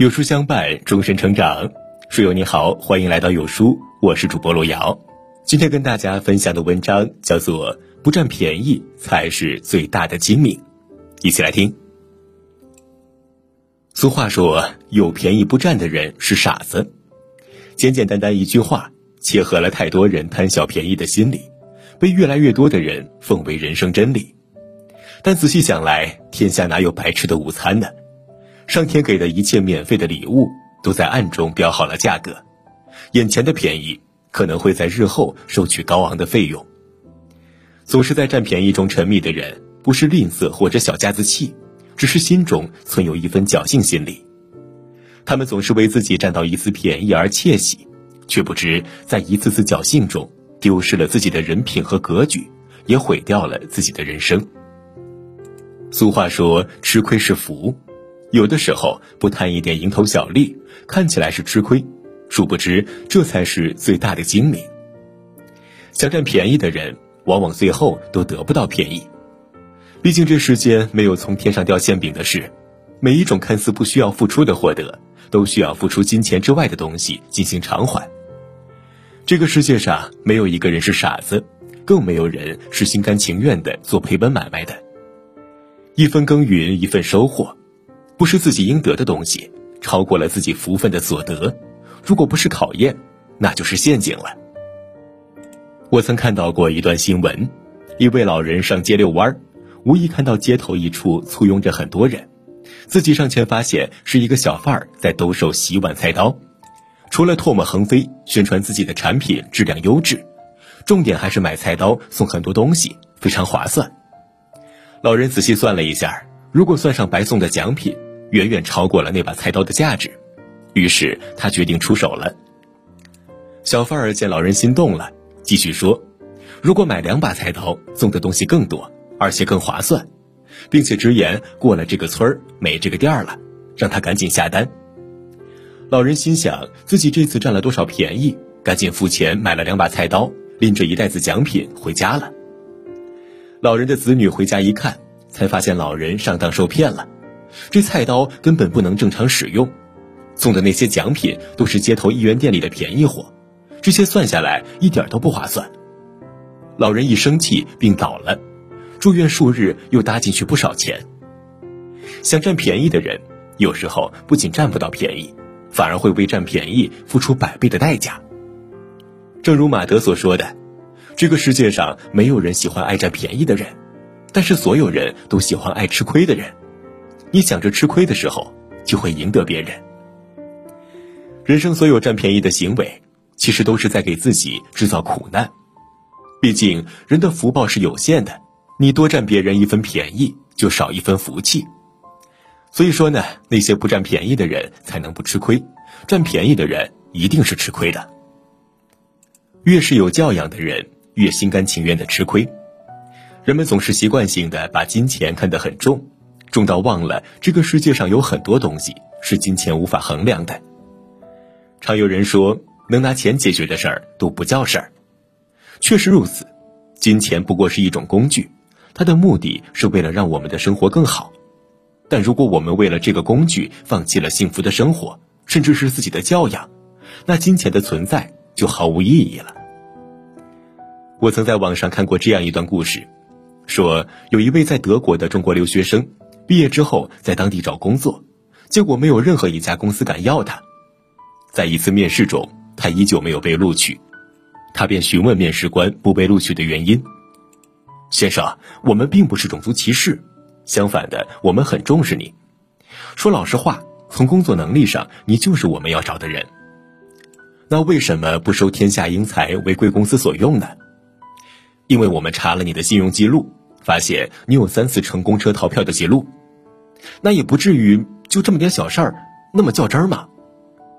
有书相伴，终身成长。书友你好，欢迎来到有书，我是主播罗瑶。今天跟大家分享的文章叫做《不占便宜才是最大的精明》，一起来听。俗话说：“有便宜不占的人是傻子。”简简单单一句话，切合了太多人贪小便宜的心理，被越来越多的人奉为人生真理。但仔细想来，天下哪有白吃的午餐呢？上天给的一切免费的礼物，都在暗中标好了价格。眼前的便宜，可能会在日后收取高昂的费用。总是在占便宜中沉迷的人，不是吝啬或者小家子气，只是心中存有一份侥幸心理。他们总是为自己占到一丝便宜而窃喜，却不知在一次次侥幸中，丢失了自己的人品和格局，也毁掉了自己的人生。俗话说：“吃亏是福。”有的时候不贪一点蝇头小利，看起来是吃亏，殊不知这才是最大的精明。想占便宜的人，往往最后都得不到便宜。毕竟这世间没有从天上掉馅饼的事，每一种看似不需要付出的获得，都需要付出金钱之外的东西进行偿还。这个世界上没有一个人是傻子，更没有人是心甘情愿的做赔本买卖的。一分耕耘一份收获。不是自己应得的东西，超过了自己福分的所得，如果不是考验，那就是陷阱了。我曾看到过一段新闻，一位老人上街遛弯儿无意看到街头一处簇拥着很多人，自己上前发现是一个小贩儿在兜售洗碗菜刀，除了唾沫横飞，宣传自己的产品质量优质，重点还是买菜刀送很多东西，非常划算。老人仔细算了一下，如果算上白送的奖品。远远超过了那把菜刀的价值，于是他决定出手了。小贩儿见老人心动了，继续说：“如果买两把菜刀，送的东西更多，而且更划算，并且直言过了这个村儿没这个店儿了，让他赶紧下单。”老人心想自己这次占了多少便宜，赶紧付钱买了两把菜刀，拎着一袋子奖品回家了。老人的子女回家一看，才发现老人上当受骗了。这菜刀根本不能正常使用，送的那些奖品都是街头一元店里的便宜货，这些算下来一点都不划算。老人一生气病倒了，住院数日又搭进去不少钱。想占便宜的人，有时候不仅占不到便宜，反而会为占便宜付出百倍的代价。正如马德所说的，这个世界上没有人喜欢爱占便宜的人，但是所有人都喜欢爱吃亏的人。你想着吃亏的时候，就会赢得别人。人生所有占便宜的行为，其实都是在给自己制造苦难。毕竟人的福报是有限的，你多占别人一分便宜，就少一分福气。所以说呢，那些不占便宜的人才能不吃亏，占便宜的人一定是吃亏的。越是有教养的人，越心甘情愿的吃亏。人们总是习惯性的把金钱看得很重。重到忘了这个世界上有很多东西是金钱无法衡量的。常有人说，能拿钱解决的事儿都不叫事儿。确实如此，金钱不过是一种工具，它的目的是为了让我们的生活更好。但如果我们为了这个工具放弃了幸福的生活，甚至是自己的教养，那金钱的存在就毫无意义了。我曾在网上看过这样一段故事，说有一位在德国的中国留学生。毕业之后，在当地找工作，结果没有任何一家公司敢要他。在一次面试中，他依旧没有被录取，他便询问面试官不被录取的原因。先生，我们并不是种族歧视，相反的，我们很重视你。说老实话，从工作能力上，你就是我们要找的人。那为什么不收天下英才为贵公司所用呢？因为我们查了你的信用记录，发现你有三次乘公车逃票的记录。那也不至于就这么点小事儿，那么较真儿吗？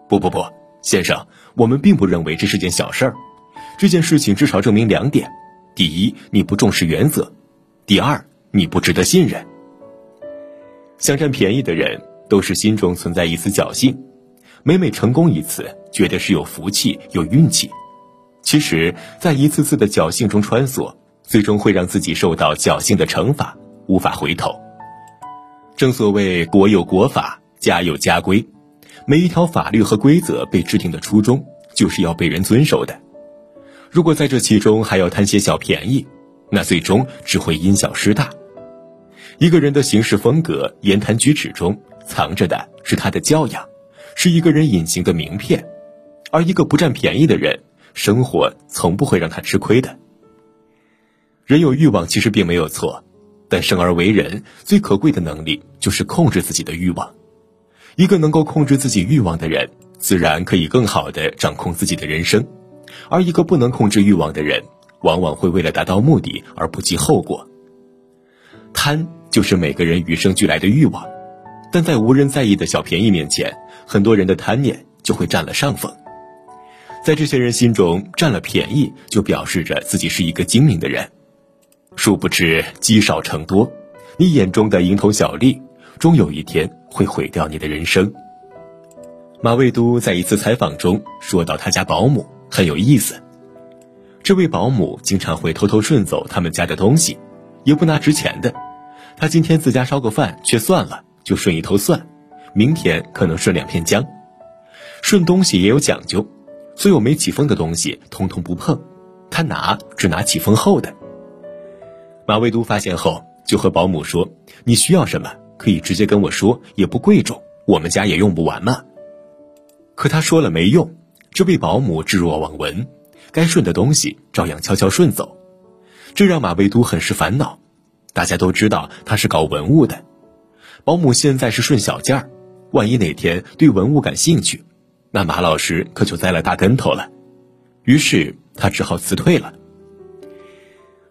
不不不，先生，我们并不认为这是件小事儿。这件事情至少证明两点：第一，你不重视原则；第二，你不值得信任。想占便宜的人都是心中存在一丝侥幸，每每成功一次，觉得是有福气、有运气。其实，在一次次的侥幸中穿梭，最终会让自己受到侥幸的惩罚，无法回头。正所谓国有国法，家有家规，每一条法律和规则被制定的初衷，就是要被人遵守的。如果在这其中还要贪些小便宜，那最终只会因小失大。一个人的行事风格、言谈举止中，藏着的是他的教养，是一个人隐形的名片。而一个不占便宜的人，生活从不会让他吃亏的。人有欲望其实并没有错，但生而为人最可贵的能力就是控制自己的欲望。一个能够控制自己欲望的人，自然可以更好的掌控自己的人生；而一个不能控制欲望的人，往往会为了达到目的而不计后果。贪就是每个人与生俱来的欲望，但在无人在意的小便宜面前，很多人的贪念就会占了上风。在这些人心中，占了便宜就表示着自己是一个精明的人。殊不知积少成多，你眼中的蝇头小利，终有一天会毁掉你的人生。马未都在一次采访中说到，他家保姆很有意思。这位保姆经常会偷偷顺走他们家的东西，也不拿值钱的。他今天自家烧个饭却算了，就顺一头蒜；明天可能顺两片姜。顺东西也有讲究。所有没起风的东西，通通不碰，他拿只拿起风后的。马未都发现后，就和保姆说：“你需要什么，可以直接跟我说，也不贵重，我们家也用不完嘛。”可他说了没用，这位保姆置若罔闻，该顺的东西照样悄悄顺走，这让马未都很是烦恼。大家都知道他是搞文物的，保姆现在是顺小件儿，万一哪天对文物感兴趣。那马老师可就栽了大跟头了，于是他只好辞退了。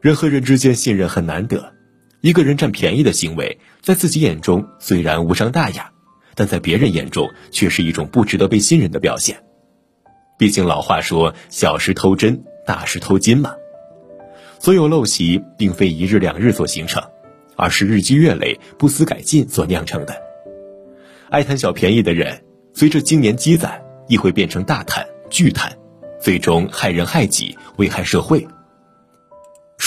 人和人之间信任很难得，一个人占便宜的行为，在自己眼中虽然无伤大雅，但在别人眼中却是一种不值得被信任的表现。毕竟老话说“小时偷针，大事偷金”嘛。所有陋习并非一日两日所形成，而是日积月累、不思改进所酿成的。爱贪小便宜的人，随着经年积攒。亦会变成大贪、巨贪，最终害人害己，危害社会。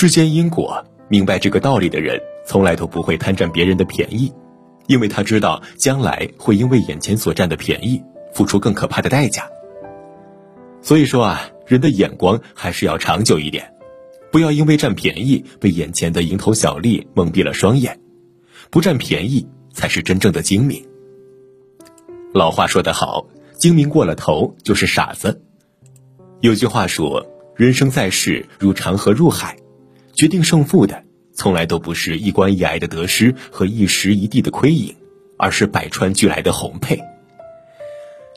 世间因果，明白这个道理的人，从来都不会贪占别人的便宜，因为他知道将来会因为眼前所占的便宜，付出更可怕的代价。所以说啊，人的眼光还是要长久一点，不要因为占便宜被眼前的蝇头小利蒙蔽了双眼，不占便宜才是真正的精明。老话说得好。精明过了头就是傻子。有句话说：“人生在世如长河入海，决定胜负的从来都不是一关一挨的得失和一时一地的亏盈，而是百川俱来的红配。”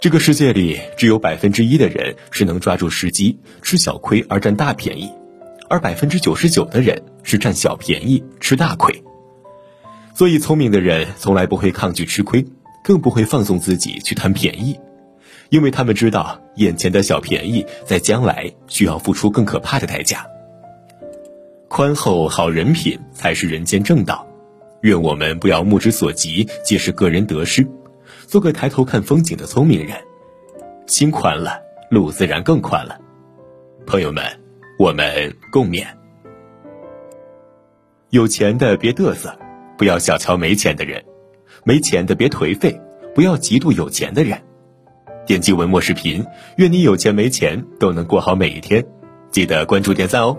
这个世界里只有百分之一的人是能抓住时机吃小亏而占大便宜，而百分之九十九的人是占小便宜吃大亏。所以，聪明的人从来不会抗拒吃亏，更不会放纵自己去贪便宜。因为他们知道，眼前的小便宜在将来需要付出更可怕的代价。宽厚好人品才是人间正道。愿我们不要目之所及皆是个人得失，做个抬头看风景的聪明人。心宽了，路自然更宽了。朋友们，我们共勉。有钱的别嘚瑟，不要小瞧没钱的人；没钱的别颓废，不要嫉妒有钱的人。点击文末视频，愿你有钱没钱都能过好每一天。记得关注点赞哦。